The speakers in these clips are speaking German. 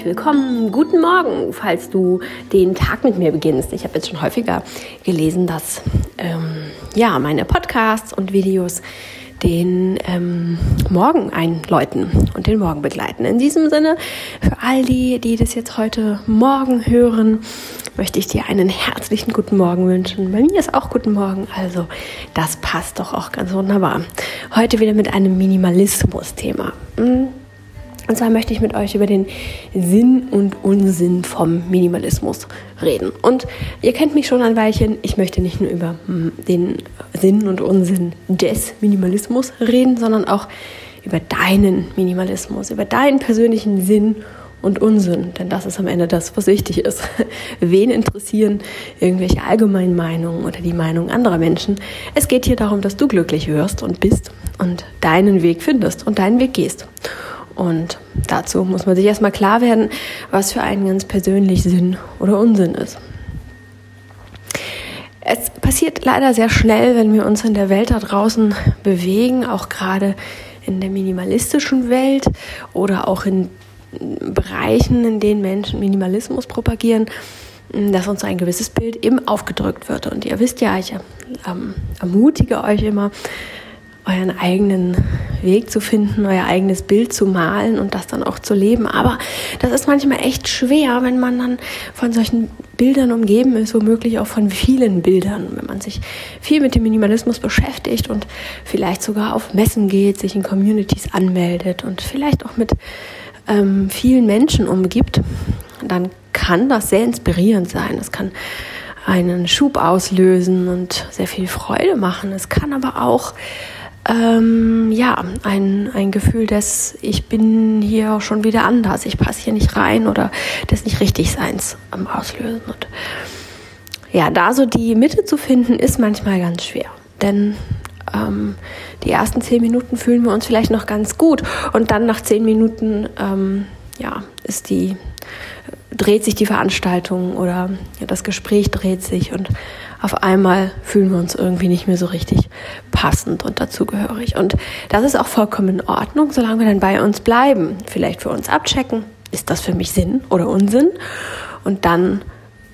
herzlich willkommen. Guten Morgen, falls du den Tag mit mir beginnst. Ich habe jetzt schon häufiger gelesen, dass ähm, ja meine Podcasts und Videos den ähm, Morgen einläuten und den Morgen begleiten. In diesem Sinne, für all die, die das jetzt heute Morgen hören, möchte ich dir einen herzlichen guten Morgen wünschen. Bei mir ist auch guten Morgen, also das passt doch auch ganz wunderbar. Heute wieder mit einem Minimalismus-Thema. Hm? Und zwar möchte ich mit euch über den Sinn und Unsinn vom Minimalismus reden. Und ihr kennt mich schon ein Weilchen. Ich möchte nicht nur über hm, den Sinn und Unsinn des Minimalismus reden, sondern auch über deinen Minimalismus, über deinen persönlichen Sinn und Unsinn. Denn das ist am Ende das, was wichtig ist. Wen interessieren irgendwelche allgemeinen Meinungen oder die Meinungen anderer Menschen? Es geht hier darum, dass du glücklich wirst und bist und deinen Weg findest und deinen Weg gehst. Und dazu muss man sich erstmal klar werden, was für einen ganz persönlich Sinn oder Unsinn ist. Es passiert leider sehr schnell, wenn wir uns in der Welt da draußen bewegen, auch gerade in der minimalistischen Welt oder auch in Bereichen, in denen Menschen Minimalismus propagieren, dass uns ein gewisses Bild eben aufgedrückt wird. Und ihr wisst ja, ich ähm, ermutige euch immer, euren eigenen Weg zu finden, euer eigenes Bild zu malen und das dann auch zu leben. Aber das ist manchmal echt schwer, wenn man dann von solchen Bildern umgeben ist, womöglich auch von vielen Bildern. Wenn man sich viel mit dem Minimalismus beschäftigt und vielleicht sogar auf Messen geht, sich in Communities anmeldet und vielleicht auch mit ähm, vielen Menschen umgibt, dann kann das sehr inspirierend sein. Es kann einen Schub auslösen und sehr viel Freude machen. Es kann aber auch ähm, ja, ein, ein Gefühl des, ich bin hier schon wieder anders, ich passe hier nicht rein oder des nicht richtig Seins am Auslösen. Und ja, da so die Mitte zu finden, ist manchmal ganz schwer. Denn ähm, die ersten zehn Minuten fühlen wir uns vielleicht noch ganz gut und dann nach zehn Minuten ähm, ja, ist die, dreht sich die Veranstaltung oder ja, das Gespräch dreht sich und auf einmal fühlen wir uns irgendwie nicht mehr so richtig passend und dazugehörig. Und das ist auch vollkommen in Ordnung, solange wir dann bei uns bleiben. Vielleicht für uns abchecken, ist das für mich Sinn oder Unsinn? Und dann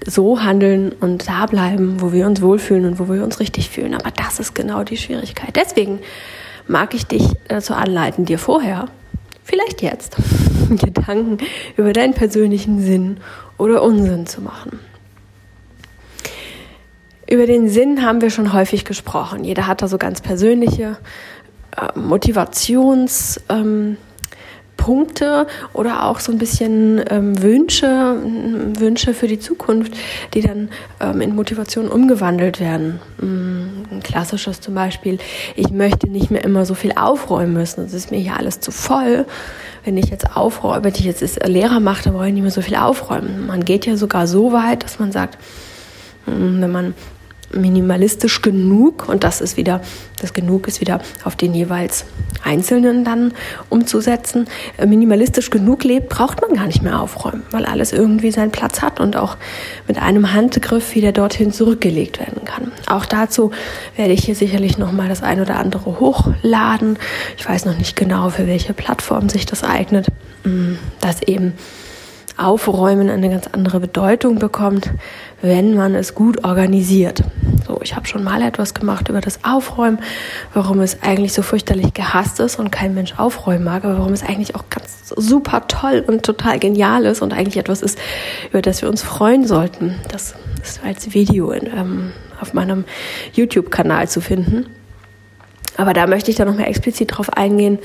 so handeln und da bleiben, wo wir uns wohlfühlen und wo wir uns richtig fühlen. Aber das ist genau die Schwierigkeit. Deswegen mag ich dich dazu anleiten, dir vorher, vielleicht jetzt, Gedanken über deinen persönlichen Sinn oder Unsinn zu machen. Über den Sinn haben wir schon häufig gesprochen. Jeder hat da so ganz persönliche äh, Motivations, ähm, Punkte oder auch so ein bisschen ähm, Wünsche, Wünsche für die Zukunft, die dann ähm, in Motivation umgewandelt werden. Mm, ein klassisches zum Beispiel, ich möchte nicht mehr immer so viel aufräumen müssen. Es ist mir hier alles zu voll. Wenn ich jetzt aufräume, wenn ich jetzt Lehrer mache, dann brauche ich nicht mehr so viel aufräumen. Man geht ja sogar so weit, dass man sagt, mm, wenn man minimalistisch genug und das ist wieder, das genug ist wieder auf den jeweils Einzelnen dann umzusetzen. Äh, minimalistisch genug lebt, braucht man gar nicht mehr aufräumen, weil alles irgendwie seinen Platz hat und auch mit einem Handgriff wieder dorthin zurückgelegt werden kann. Auch dazu werde ich hier sicherlich nochmal das ein oder andere hochladen. Ich weiß noch nicht genau, für welche Plattform sich das eignet, mm, dass eben Aufräumen eine ganz andere Bedeutung bekommt, wenn man es gut organisiert. So, ich habe schon mal etwas gemacht über das Aufräumen, warum es eigentlich so fürchterlich gehasst ist und kein Mensch aufräumen mag, aber warum es eigentlich auch ganz super toll und total genial ist und eigentlich etwas ist, über das wir uns freuen sollten. Das ist als Video in, ähm, auf meinem YouTube-Kanal zu finden. Aber da möchte ich dann nochmal explizit drauf eingehen,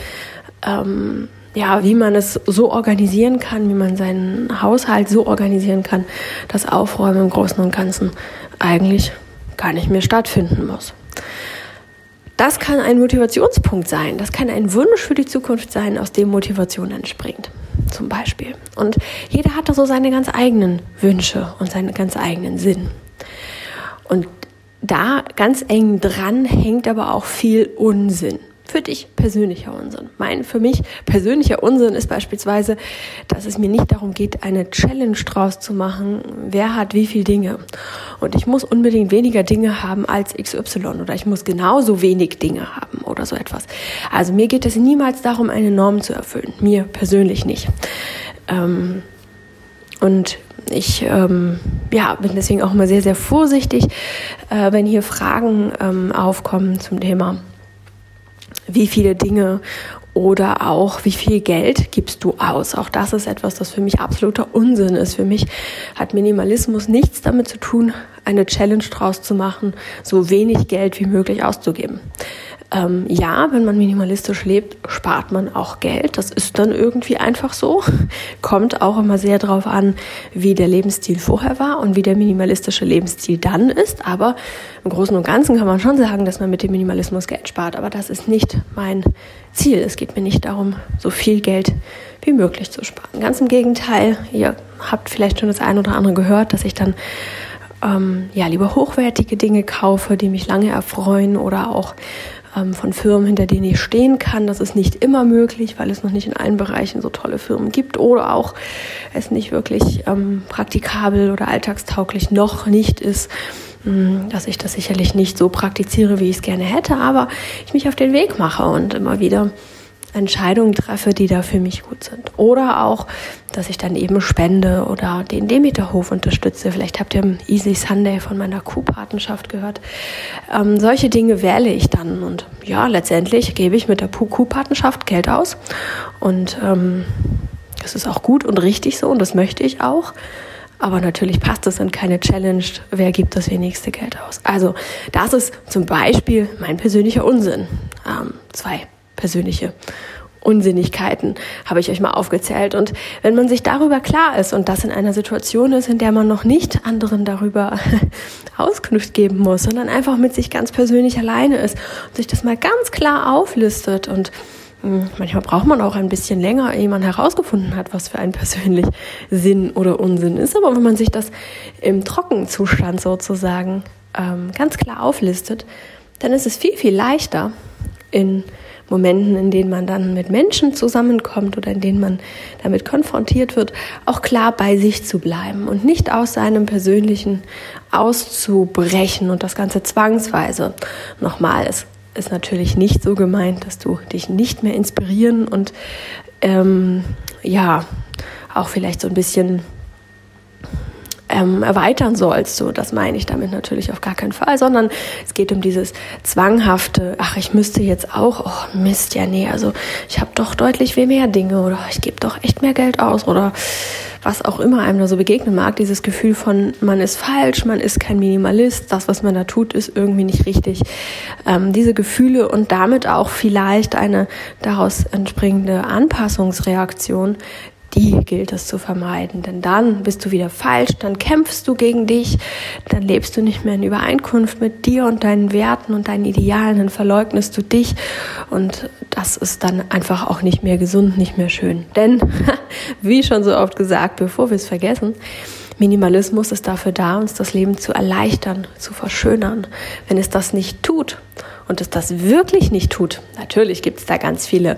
ähm, ja, wie man es so organisieren kann, wie man seinen Haushalt so organisieren kann, dass Aufräumen im Großen und Ganzen eigentlich gar nicht mehr stattfinden muss. Das kann ein Motivationspunkt sein, das kann ein Wunsch für die Zukunft sein, aus dem Motivation entspringt, zum Beispiel. Und jeder hat da so seine ganz eigenen Wünsche und seinen ganz eigenen Sinn. Und da ganz eng dran hängt aber auch viel Unsinn für dich persönlicher Unsinn. Mein für mich persönlicher Unsinn ist beispielsweise, dass es mir nicht darum geht, eine Challenge draus zu machen, wer hat wie viel Dinge. Und ich muss unbedingt weniger Dinge haben als XY oder ich muss genauso wenig Dinge haben oder so etwas. Also mir geht es niemals darum, eine Norm zu erfüllen. Mir persönlich nicht. Ähm, Und ich ähm, ja, bin deswegen auch immer sehr, sehr vorsichtig, äh, wenn hier Fragen ähm, aufkommen zum Thema, wie viele Dinge oder auch wie viel Geld gibst du aus. Auch das ist etwas, das für mich absoluter Unsinn ist. Für mich hat Minimalismus nichts damit zu tun, eine Challenge draus zu machen, so wenig Geld wie möglich auszugeben. Ähm, ja, wenn man minimalistisch lebt, spart man auch Geld. Das ist dann irgendwie einfach so. Kommt auch immer sehr darauf an, wie der Lebensstil vorher war und wie der minimalistische Lebensstil dann ist. Aber im Großen und Ganzen kann man schon sagen, dass man mit dem Minimalismus Geld spart. Aber das ist nicht mein Ziel. Es geht mir nicht darum, so viel Geld wie möglich zu sparen. Ganz im Gegenteil. Ihr habt vielleicht schon das eine oder andere gehört, dass ich dann ähm, ja lieber hochwertige Dinge kaufe, die mich lange erfreuen oder auch ähm, von Firmen, hinter denen ich stehen kann. Das ist nicht immer möglich, weil es noch nicht in allen Bereichen so tolle Firmen gibt oder auch es nicht wirklich ähm, praktikabel oder alltagstauglich noch nicht ist hm, dass ich das sicherlich nicht so praktiziere, wie ich es gerne hätte, aber ich mich auf den Weg mache und immer wieder Entscheidungen treffe, die da für mich gut sind. Oder auch, dass ich dann eben spende oder den Demeterhof unterstütze. Vielleicht habt ihr im Easy Sunday von meiner Kuhpatenschaft gehört. Ähm, solche Dinge wähle ich dann. Und ja, letztendlich gebe ich mit der Kuhpatenschaft Geld aus. Und ähm, das ist auch gut und richtig so und das möchte ich auch. Aber natürlich passt es in keine Challenge, wer gibt das wenigste Geld aus. Also das ist zum Beispiel mein persönlicher Unsinn. Ähm, zwei persönliche Unsinnigkeiten habe ich euch mal aufgezählt. Und wenn man sich darüber klar ist und das in einer Situation ist, in der man noch nicht anderen darüber Auskunft geben muss, sondern einfach mit sich ganz persönlich alleine ist und sich das mal ganz klar auflistet und hm, Manchmal braucht man auch ein bisschen länger, ehe man herausgefunden hat, was für ein persönlich Sinn oder Unsinn ist. Aber wenn man sich das im Trockenzustand sozusagen ähm, ganz klar auflistet, dann ist es viel, viel leichter in Momenten, in denen man dann mit Menschen zusammenkommt oder in denen man damit konfrontiert wird, auch klar bei sich zu bleiben und nicht aus seinem persönlichen auszubrechen und das Ganze zwangsweise. Nochmal, es ist natürlich nicht so gemeint, dass du dich nicht mehr inspirieren und ähm, ja, auch vielleicht so ein bisschen ähm, erweitern sollst. So, das meine ich damit natürlich auf gar keinen Fall, sondern es geht um dieses zwanghafte, ach, ich müsste jetzt auch, oh Mist, ja nee, also ich habe doch deutlich viel mehr Dinge oder ich gebe doch echt mehr Geld aus oder was auch immer einem da so begegnen mag, dieses Gefühl von, man ist falsch, man ist kein Minimalist, das, was man da tut, ist irgendwie nicht richtig. Ähm, diese Gefühle und damit auch vielleicht eine daraus entspringende Anpassungsreaktion die gilt es zu vermeiden. Denn dann bist du wieder falsch, dann kämpfst du gegen dich, dann lebst du nicht mehr in Übereinkunft mit dir und deinen Werten und deinen Idealen, dann verleugnest du dich und das ist dann einfach auch nicht mehr gesund, nicht mehr schön. Denn, wie schon so oft gesagt, bevor wir es vergessen, Minimalismus ist dafür da, uns das Leben zu erleichtern, zu verschönern. Wenn es das nicht tut und es das wirklich nicht tut, natürlich gibt es da ganz viele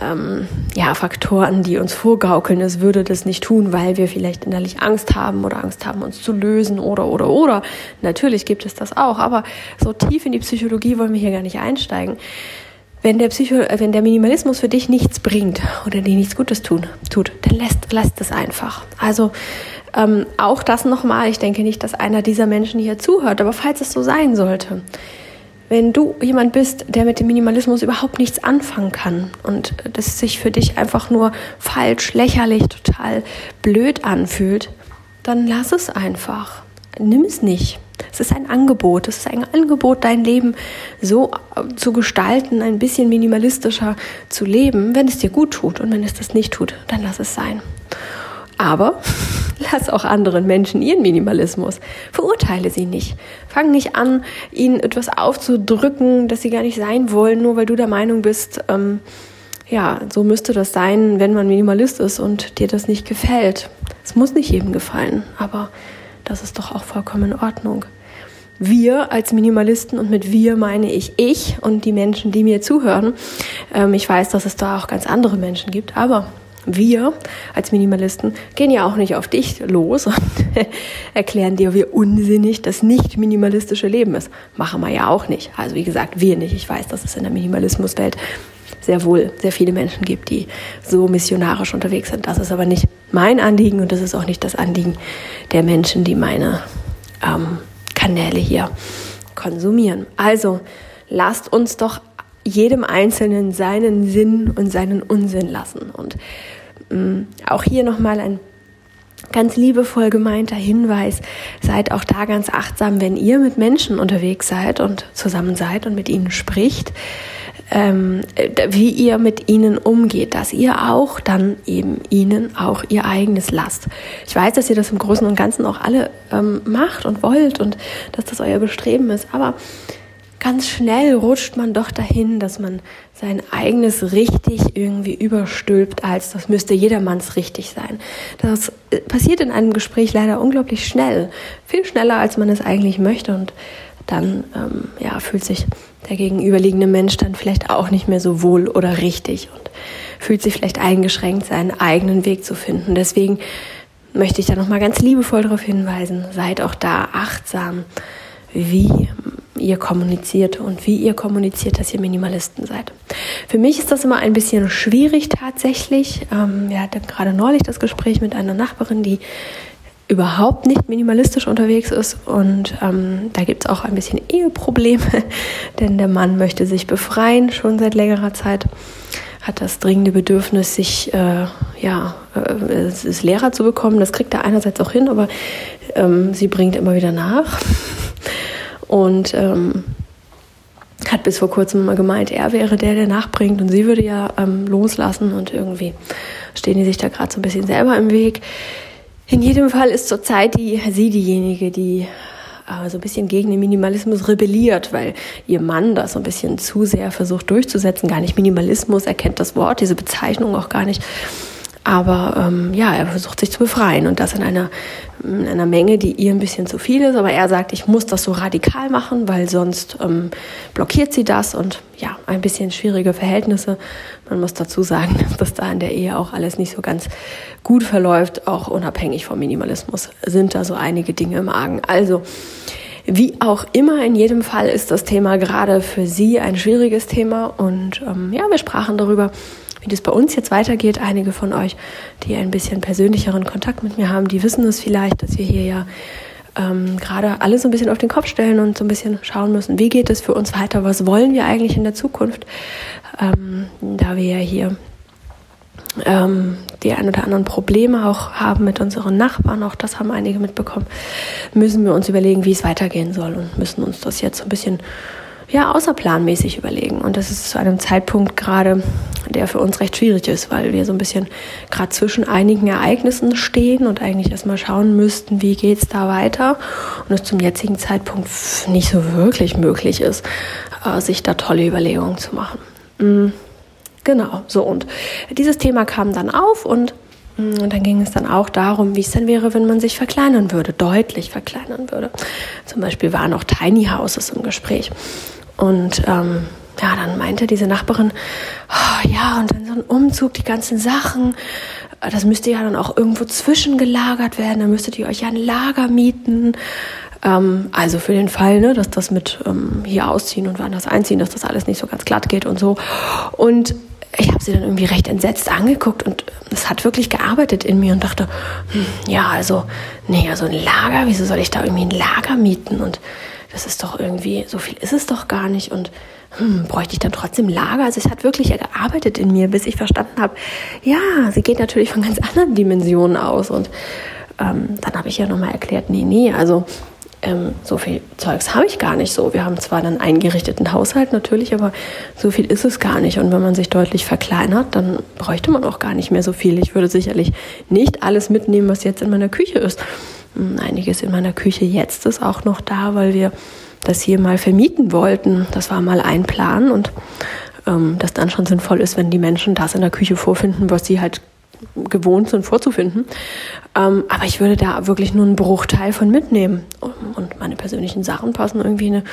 ähm, ja, Faktoren, die uns vorgaukeln, es würde das nicht tun, weil wir vielleicht innerlich Angst haben oder Angst haben, uns zu lösen oder, oder, oder. Natürlich gibt es das auch, aber so tief in die Psychologie wollen wir hier gar nicht einsteigen. Wenn der, Psycho wenn der Minimalismus für dich nichts bringt oder dir nichts Gutes tun, tut, dann lässt, lässt es einfach. Also ähm, auch das nochmal, ich denke nicht, dass einer dieser Menschen hier zuhört, aber falls es so sein sollte, wenn du jemand bist, der mit dem Minimalismus überhaupt nichts anfangen kann und das sich für dich einfach nur falsch, lächerlich, total blöd anfühlt, dann lass es einfach. Nimm es nicht. Es ist ein Angebot. Es ist ein Angebot, dein Leben so zu gestalten, ein bisschen minimalistischer zu leben, wenn es dir gut tut. Und wenn es das nicht tut, dann lass es sein. Aber lass auch anderen Menschen ihren Minimalismus. Verurteile sie nicht. Fang nicht an, ihnen etwas aufzudrücken, das sie gar nicht sein wollen, nur weil du der Meinung bist, ähm, ja, so müsste das sein, wenn man Minimalist ist und dir das nicht gefällt. Es muss nicht jedem gefallen, aber das ist doch auch vollkommen in Ordnung. Wir als Minimalisten und mit wir meine ich ich und die Menschen, die mir zuhören. Ähm, ich weiß, dass es da auch ganz andere Menschen gibt, aber wir als Minimalisten gehen ja auch nicht auf dich los und erklären dir, wie unsinnig das nicht minimalistische Leben ist. Machen wir ja auch nicht. Also wie gesagt, wir nicht. Ich weiß, dass es in der Minimalismuswelt sehr wohl sehr viele Menschen gibt, die so missionarisch unterwegs sind. Das ist aber nicht mein Anliegen und das ist auch nicht das Anliegen der Menschen, die meine ähm, Kanäle hier konsumieren. Also lasst uns doch jedem Einzelnen seinen Sinn und seinen Unsinn lassen. Und auch hier nochmal ein ganz liebevoll gemeinter Hinweis, seid auch da ganz achtsam, wenn ihr mit Menschen unterwegs seid und zusammen seid und mit ihnen spricht, ähm, wie ihr mit ihnen umgeht, dass ihr auch dann eben ihnen auch ihr eigenes lasst. Ich weiß, dass ihr das im Großen und Ganzen auch alle ähm, macht und wollt und dass das euer Bestreben ist, aber ganz schnell rutscht man doch dahin, dass man sein eigenes richtig irgendwie überstülpt, als das müsste jedermanns richtig sein. Das äh, passiert in einem Gespräch leider unglaublich schnell, viel schneller, als man es eigentlich möchte und dann ähm, ja, fühlt sich der gegenüberliegende Mensch dann vielleicht auch nicht mehr so wohl oder richtig und fühlt sich vielleicht eingeschränkt, seinen eigenen Weg zu finden. Deswegen möchte ich da nochmal ganz liebevoll darauf hinweisen, seid auch da achtsam, wie ihr kommuniziert und wie ihr kommuniziert, dass ihr Minimalisten seid. Für mich ist das immer ein bisschen schwierig tatsächlich. Ähm, wir hatten gerade neulich das Gespräch mit einer Nachbarin, die überhaupt nicht minimalistisch unterwegs ist und ähm, da gibt es auch ein bisschen Eheprobleme, denn der Mann möchte sich befreien schon seit längerer Zeit, hat das dringende Bedürfnis, sich äh, ja äh, es Lehrer zu bekommen. Das kriegt er einerseits auch hin, aber ähm, sie bringt immer wieder nach und ähm, hat bis vor kurzem mal gemeint, er wäre der, der nachbringt und sie würde ja ähm, loslassen und irgendwie stehen die sich da gerade so ein bisschen selber im Weg. In jedem Fall ist zurzeit die, sie diejenige, die äh, so ein bisschen gegen den Minimalismus rebelliert, weil ihr Mann das so ein bisschen zu sehr versucht durchzusetzen. Gar nicht Minimalismus, erkennt das Wort, diese Bezeichnung auch gar nicht. Aber ähm, ja, er versucht sich zu befreien und das in einer, in einer Menge, die ihr ein bisschen zu viel ist. Aber er sagt, ich muss das so radikal machen, weil sonst ähm, blockiert sie das und ja, ein bisschen schwierige Verhältnisse. Man muss dazu sagen, dass das da in der Ehe auch alles nicht so ganz gut verläuft, auch unabhängig vom Minimalismus sind da so einige Dinge im Argen. Also, wie auch immer, in jedem Fall ist das Thema gerade für Sie ein schwieriges Thema und ähm, ja, wir sprachen darüber, wie das bei uns jetzt weitergeht. Einige von euch, die ein bisschen persönlicheren Kontakt mit mir haben, die wissen es vielleicht, dass wir hier ja ähm, gerade alles so ein bisschen auf den Kopf stellen und so ein bisschen schauen müssen, wie geht es für uns weiter, was wollen wir eigentlich in der Zukunft, ähm, da wir ja hier ähm, die ein oder anderen Probleme auch haben mit unseren Nachbarn, auch das haben einige mitbekommen, müssen wir uns überlegen, wie es weitergehen soll und müssen uns das jetzt so ein bisschen ja, außerplanmäßig überlegen. Und das ist zu einem Zeitpunkt gerade, der für uns recht schwierig ist, weil wir so ein bisschen gerade zwischen einigen Ereignissen stehen und eigentlich erstmal schauen müssten, wie geht es da weiter. Und es zum jetzigen Zeitpunkt nicht so wirklich möglich ist, äh, sich da tolle Überlegungen zu machen. Mhm. Genau, so und dieses Thema kam dann auf und, mm, und dann ging es dann auch darum, wie es denn wäre, wenn man sich verkleinern würde, deutlich verkleinern würde. Zum Beispiel waren auch Tiny Houses im Gespräch. Und ähm, ja, dann meinte diese Nachbarin, oh, ja, und dann so ein Umzug, die ganzen Sachen, äh, das müsste ja dann auch irgendwo zwischengelagert werden, dann müsstet ihr euch ja ein Lager mieten. Ähm, also für den Fall, ne, dass das mit ähm, hier ausziehen und woanders einziehen, dass das alles nicht so ganz glatt geht und so. Und ich habe sie dann irgendwie recht entsetzt angeguckt und es hat wirklich gearbeitet in mir und dachte, hm, ja, also, nee, also ein Lager, wieso soll ich da irgendwie ein Lager mieten? Und das ist doch irgendwie, so viel ist es doch gar nicht. Und hm, bräuchte ich dann trotzdem Lager? Also es hat wirklich gearbeitet in mir, bis ich verstanden habe, ja, sie geht natürlich von ganz anderen Dimensionen aus. Und ähm, dann habe ich ja nochmal erklärt, nee, nee, also ähm, so viel Zeugs habe ich gar nicht so. Wir haben zwar einen eingerichteten Haushalt natürlich, aber so viel ist es gar nicht. Und wenn man sich deutlich verkleinert, dann bräuchte man auch gar nicht mehr so viel. Ich würde sicherlich nicht alles mitnehmen, was jetzt in meiner Küche ist. Einiges in meiner Küche jetzt ist auch noch da, weil wir das hier mal vermieten wollten. Das war mal ein Plan und ähm, das dann schon sinnvoll ist, wenn die Menschen das in der Küche vorfinden, was sie halt gewohnt sind vorzufinden. Ähm, aber ich würde da wirklich nur einen Bruchteil von mitnehmen. Und meine persönlichen Sachen passen irgendwie in eine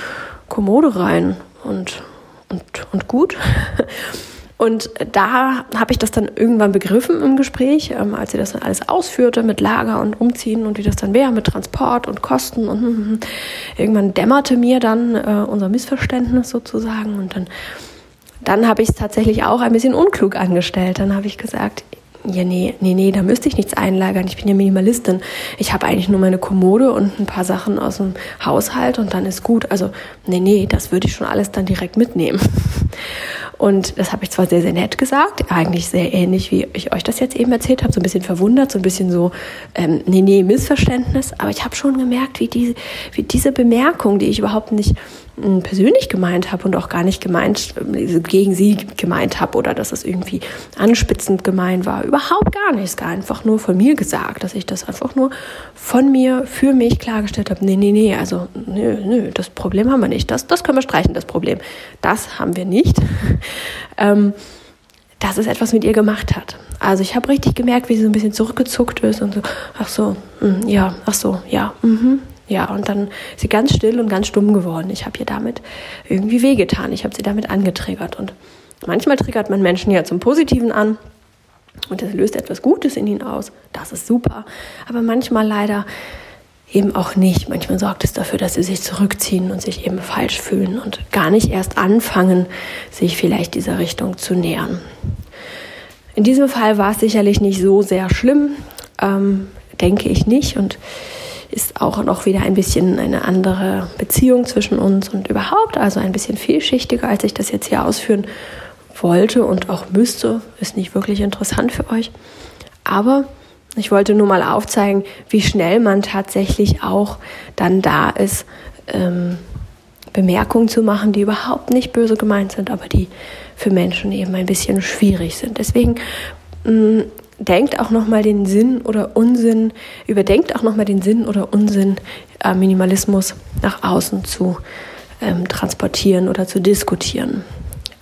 Kommode rein und, und, und gut. Und da habe ich das dann irgendwann begriffen im Gespräch, ähm, als sie das dann alles ausführte mit Lager und Umziehen und wie das dann wäre mit Transport und Kosten. Und hm, hm, hm. irgendwann dämmerte mir dann äh, unser Missverständnis sozusagen. Und dann, dann habe ich es tatsächlich auch ein bisschen unklug angestellt. Dann habe ich gesagt, ja, nee, nee, nee, da müsste ich nichts einlagern. Ich bin ja Minimalistin. Ich habe eigentlich nur meine Kommode und ein paar Sachen aus dem Haushalt und dann ist gut. Also, nee, nee, das würde ich schon alles dann direkt mitnehmen. Und das habe ich zwar sehr, sehr nett gesagt, eigentlich sehr ähnlich, wie ich euch das jetzt eben erzählt habe, so ein bisschen verwundert, so ein bisschen so, ähm, nee, nee, Missverständnis, aber ich habe schon gemerkt, wie, die, wie diese Bemerkung, die ich überhaupt nicht persönlich gemeint habe und auch gar nicht gemeint, äh, gegen sie gemeint habe oder dass es irgendwie anspitzend gemeint war. Überhaupt gar nicht. Es war einfach nur von mir gesagt, dass ich das einfach nur von mir für mich klargestellt habe. Nee, nee, nee, also nö, nö, das Problem haben wir nicht. Das, das können wir streichen, das Problem. Das haben wir nicht. ähm, dass es etwas mit ihr gemacht hat. Also ich habe richtig gemerkt, wie sie so ein bisschen zurückgezuckt ist und so, ach so, mh, ja, ach so, ja, mhm, ja, und dann ist sie ganz still und ganz stumm geworden. Ich habe ihr damit irgendwie wehgetan. Ich habe sie damit angetriggert. Und manchmal triggert man Menschen ja zum Positiven an. Und das löst etwas Gutes in ihnen aus. Das ist super. Aber manchmal leider eben auch nicht. Manchmal sorgt es dafür, dass sie sich zurückziehen und sich eben falsch fühlen und gar nicht erst anfangen, sich vielleicht dieser Richtung zu nähern. In diesem Fall war es sicherlich nicht so sehr schlimm, ähm, denke ich nicht. Und ist auch noch wieder ein bisschen eine andere Beziehung zwischen uns und überhaupt, also ein bisschen vielschichtiger, als ich das jetzt hier ausführen wollte und auch müsste. Ist nicht wirklich interessant für euch. Aber ich wollte nur mal aufzeigen, wie schnell man tatsächlich auch dann da ist, ähm, Bemerkungen zu machen, die überhaupt nicht böse gemeint sind, aber die für Menschen eben ein bisschen schwierig sind. Deswegen mm, denkt auch nochmal den Sinn oder Unsinn, überdenkt auch nochmal den Sinn oder Unsinn, äh, Minimalismus nach außen zu ähm, transportieren oder zu diskutieren.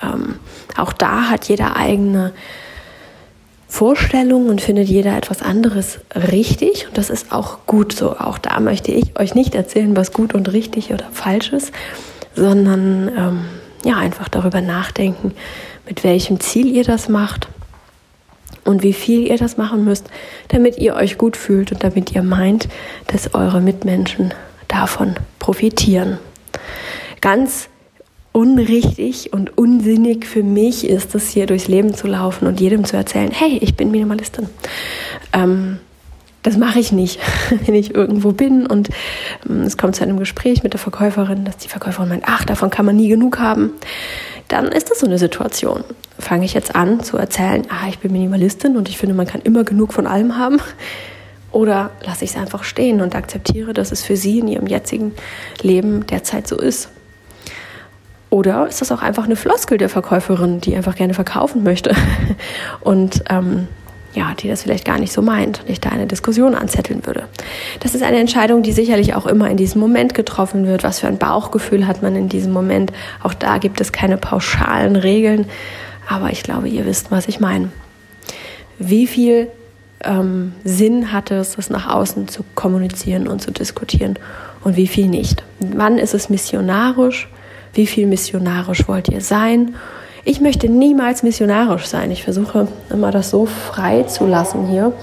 Ähm, auch da hat jeder eigene Vorstellungen und findet jeder etwas anderes richtig. Und das ist auch gut so. Auch da möchte ich euch nicht erzählen, was gut und richtig oder falsch ist, sondern ähm, ja, einfach darüber nachdenken, mit welchem Ziel ihr das macht und wie viel ihr das machen müsst, damit ihr euch gut fühlt und damit ihr meint, dass eure Mitmenschen davon profitieren. Ganz unrichtig und unsinnig für mich ist es, hier durchs Leben zu laufen und jedem zu erzählen, hey, ich bin Minimalistin. Ähm, das mache ich nicht, wenn ich irgendwo bin und ähm, es kommt zu einem Gespräch mit der Verkäuferin, dass die Verkäuferin meint, ach, davon kann man nie genug haben dann ist das so eine Situation. Fange ich jetzt an zu erzählen, ah, ich bin Minimalistin und ich finde, man kann immer genug von allem haben. Oder lasse ich es einfach stehen und akzeptiere, dass es für sie in ihrem jetzigen Leben derzeit so ist. Oder ist das auch einfach eine Floskel der Verkäuferin, die einfach gerne verkaufen möchte und ähm, ja, die das vielleicht gar nicht so meint und ich da eine Diskussion anzetteln würde. Das ist eine Entscheidung, die sicherlich auch immer in diesem Moment getroffen wird. Was für ein Bauchgefühl hat man in diesem Moment? Auch da gibt es keine pauschalen Regeln, aber ich glaube, ihr wisst, was ich meine. Wie viel ähm, Sinn hat es, das nach außen zu kommunizieren und zu diskutieren und wie viel nicht? Wann ist es missionarisch? Wie viel missionarisch wollt ihr sein? Ich möchte niemals missionarisch sein. Ich versuche immer das so frei zu lassen hier,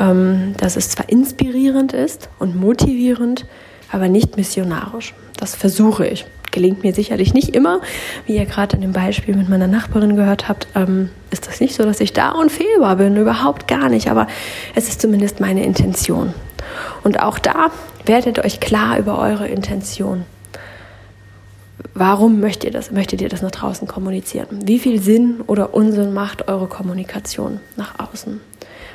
ähm, dass es zwar inspirierend ist und motivierend, aber nicht missionarisch. Das versuche ich. Gelingt mir sicherlich nicht immer. Wie ihr gerade in dem Beispiel mit meiner Nachbarin gehört habt, ähm, ist das nicht so, dass ich da unfehlbar bin. Überhaupt gar nicht. Aber es ist zumindest meine Intention. Und auch da werdet euch klar über eure Intention. Warum möchtet ihr das? Möchtet ihr das nach draußen kommunizieren? Wie viel Sinn oder Unsinn macht eure Kommunikation nach außen?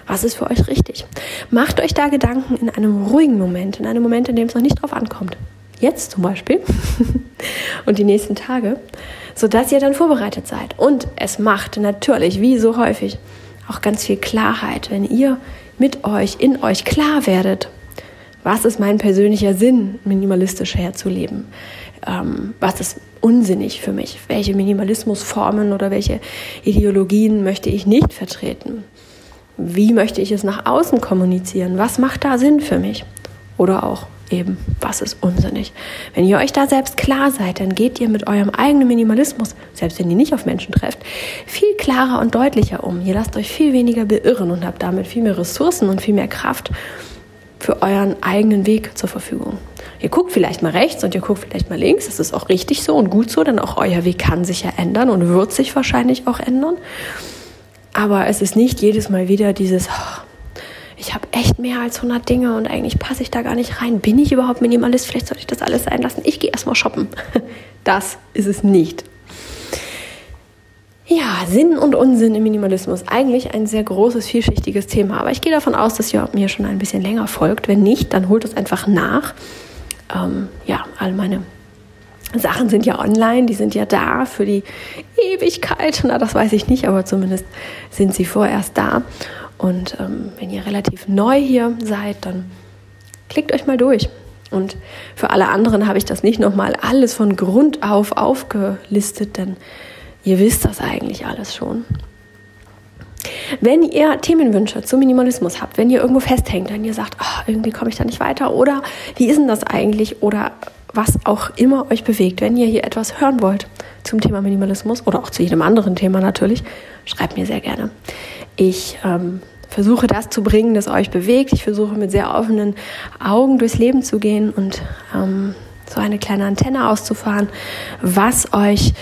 Was ist für euch richtig? Macht euch da Gedanken in einem ruhigen Moment, in einem Moment, in dem es noch nicht drauf ankommt. Jetzt zum Beispiel und die nächsten Tage, sodass ihr dann vorbereitet seid. Und es macht natürlich, wie so häufig, auch ganz viel Klarheit, wenn ihr mit euch, in euch klar werdet, was ist mein persönlicher Sinn, minimalistisch herzuleben? Ähm, was ist unsinnig für mich? Welche Minimalismusformen oder welche Ideologien möchte ich nicht vertreten? Wie möchte ich es nach außen kommunizieren? Was macht da Sinn für mich? Oder auch eben, was ist unsinnig? Wenn ihr euch da selbst klar seid, dann geht ihr mit eurem eigenen Minimalismus, selbst wenn ihr nicht auf Menschen trefft, viel klarer und deutlicher um. Ihr lasst euch viel weniger beirren und habt damit viel mehr Ressourcen und viel mehr Kraft für euren eigenen Weg zur Verfügung. Ihr guckt vielleicht mal rechts und ihr guckt vielleicht mal links. Das ist auch richtig so und gut so, denn auch euer Weg kann sich ja ändern und wird sich wahrscheinlich auch ändern. Aber es ist nicht jedes Mal wieder dieses, oh, ich habe echt mehr als 100 Dinge und eigentlich passe ich da gar nicht rein. Bin ich überhaupt Minimalist? Vielleicht sollte ich das alles sein lassen. Ich gehe erstmal shoppen. Das ist es nicht. Ja, Sinn und Unsinn im Minimalismus. Eigentlich ein sehr großes, vielschichtiges Thema. Aber ich gehe davon aus, dass ihr mir schon ein bisschen länger folgt. Wenn nicht, dann holt es einfach nach. Ähm, ja, all meine Sachen sind ja online, die sind ja da für die Ewigkeit. Na, das weiß ich nicht, aber zumindest sind sie vorerst da. Und ähm, wenn ihr relativ neu hier seid, dann klickt euch mal durch. Und für alle anderen habe ich das nicht nochmal alles von Grund auf aufgelistet, denn ihr wisst das eigentlich alles schon. Wenn ihr Themenwünsche zum Minimalismus habt, wenn ihr irgendwo festhängt, wenn ihr sagt, oh, irgendwie komme ich da nicht weiter oder wie ist denn das eigentlich oder was auch immer euch bewegt, wenn ihr hier etwas hören wollt zum Thema Minimalismus oder auch zu jedem anderen Thema natürlich, schreibt mir sehr gerne. Ich ähm, versuche das zu bringen, das euch bewegt. Ich versuche mit sehr offenen Augen durchs Leben zu gehen und ähm, so eine kleine Antenne auszufahren, was euch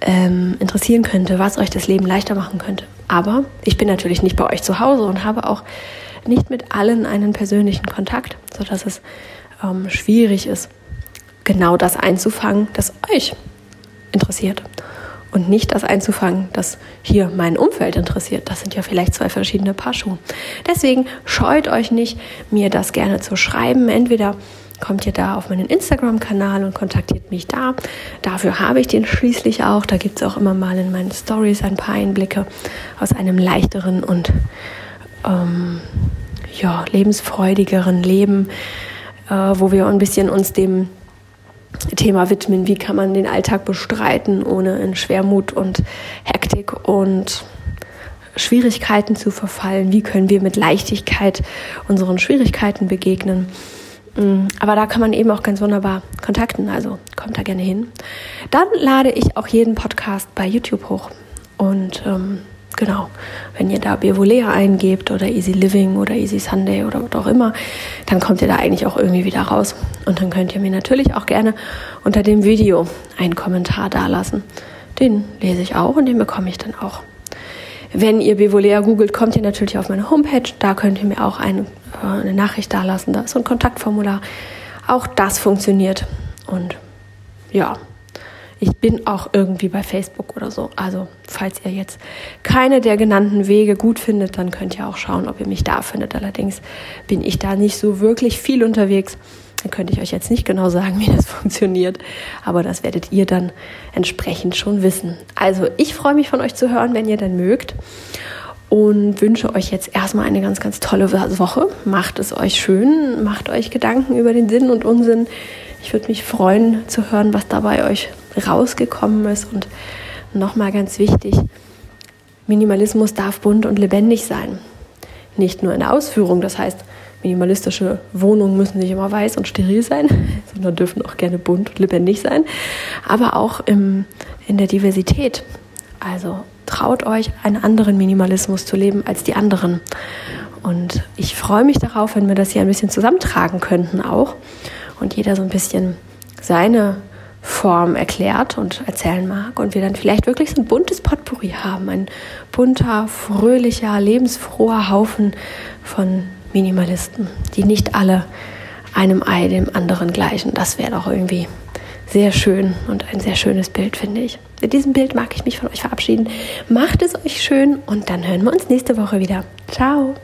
ähm, interessieren könnte, was euch das Leben leichter machen könnte. Aber ich bin natürlich nicht bei euch zu Hause und habe auch nicht mit allen einen persönlichen Kontakt, sodass es ähm, schwierig ist, genau das einzufangen, das euch interessiert und nicht das einzufangen, das hier mein Umfeld interessiert. Das sind ja vielleicht zwei verschiedene Paar Schuhe. Deswegen scheut euch nicht, mir das gerne zu schreiben. Entweder kommt ihr da auf meinen Instagram-Kanal und kontaktiert mich da. Dafür habe ich den schließlich auch. Da gibt es auch immer mal in meinen Stories ein paar Einblicke aus einem leichteren und ähm, ja, lebensfreudigeren Leben, äh, wo wir ein bisschen uns dem Thema widmen, wie kann man den Alltag bestreiten, ohne in Schwermut und Hektik und Schwierigkeiten zu verfallen, wie können wir mit Leichtigkeit unseren Schwierigkeiten begegnen. Mm, aber da kann man eben auch ganz wunderbar kontakten, also kommt da gerne hin. Dann lade ich auch jeden Podcast bei YouTube hoch und ähm, Genau. Wenn ihr da Bevolea eingebt oder Easy Living oder Easy Sunday oder was auch immer, dann kommt ihr da eigentlich auch irgendwie wieder raus. Und dann könnt ihr mir natürlich auch gerne unter dem Video einen Kommentar dalassen. Den lese ich auch und den bekomme ich dann auch. Wenn ihr Bevolea googelt, kommt ihr natürlich auf meine Homepage. Da könnt ihr mir auch eine, äh, eine Nachricht dalassen. Da ist ein Kontaktformular. Auch das funktioniert. Und ja, ich bin auch irgendwie bei Facebook oder so. Also, falls ihr jetzt keine der genannten Wege gut findet, dann könnt ihr auch schauen, ob ihr mich da findet. Allerdings bin ich da nicht so wirklich viel unterwegs. Dann könnte ich euch jetzt nicht genau sagen, wie das funktioniert. Aber das werdet ihr dann entsprechend schon wissen. Also, ich freue mich von euch zu hören, wenn ihr dann mögt. Und wünsche euch jetzt erstmal eine ganz, ganz tolle Woche. Macht es euch schön, macht euch Gedanken über den Sinn und Unsinn. Ich würde mich freuen zu hören, was dabei euch rausgekommen ist. Und nochmal ganz wichtig, Minimalismus darf bunt und lebendig sein. Nicht nur in der Ausführung, das heißt, minimalistische Wohnungen müssen nicht immer weiß und steril sein, sondern dürfen auch gerne bunt und lebendig sein, aber auch im, in der Diversität. Also traut euch, einen anderen Minimalismus zu leben als die anderen. Und ich freue mich darauf, wenn wir das hier ein bisschen zusammentragen könnten auch und jeder so ein bisschen seine Form erklärt und erzählen mag und wir dann vielleicht wirklich so ein buntes Potpourri haben, ein bunter, fröhlicher, lebensfroher Haufen von Minimalisten, die nicht alle einem Ei dem anderen gleichen. Das wäre doch irgendwie sehr schön und ein sehr schönes Bild, finde ich. Mit diesem Bild mag ich mich von euch verabschieden. Macht es euch schön und dann hören wir uns nächste Woche wieder. Ciao!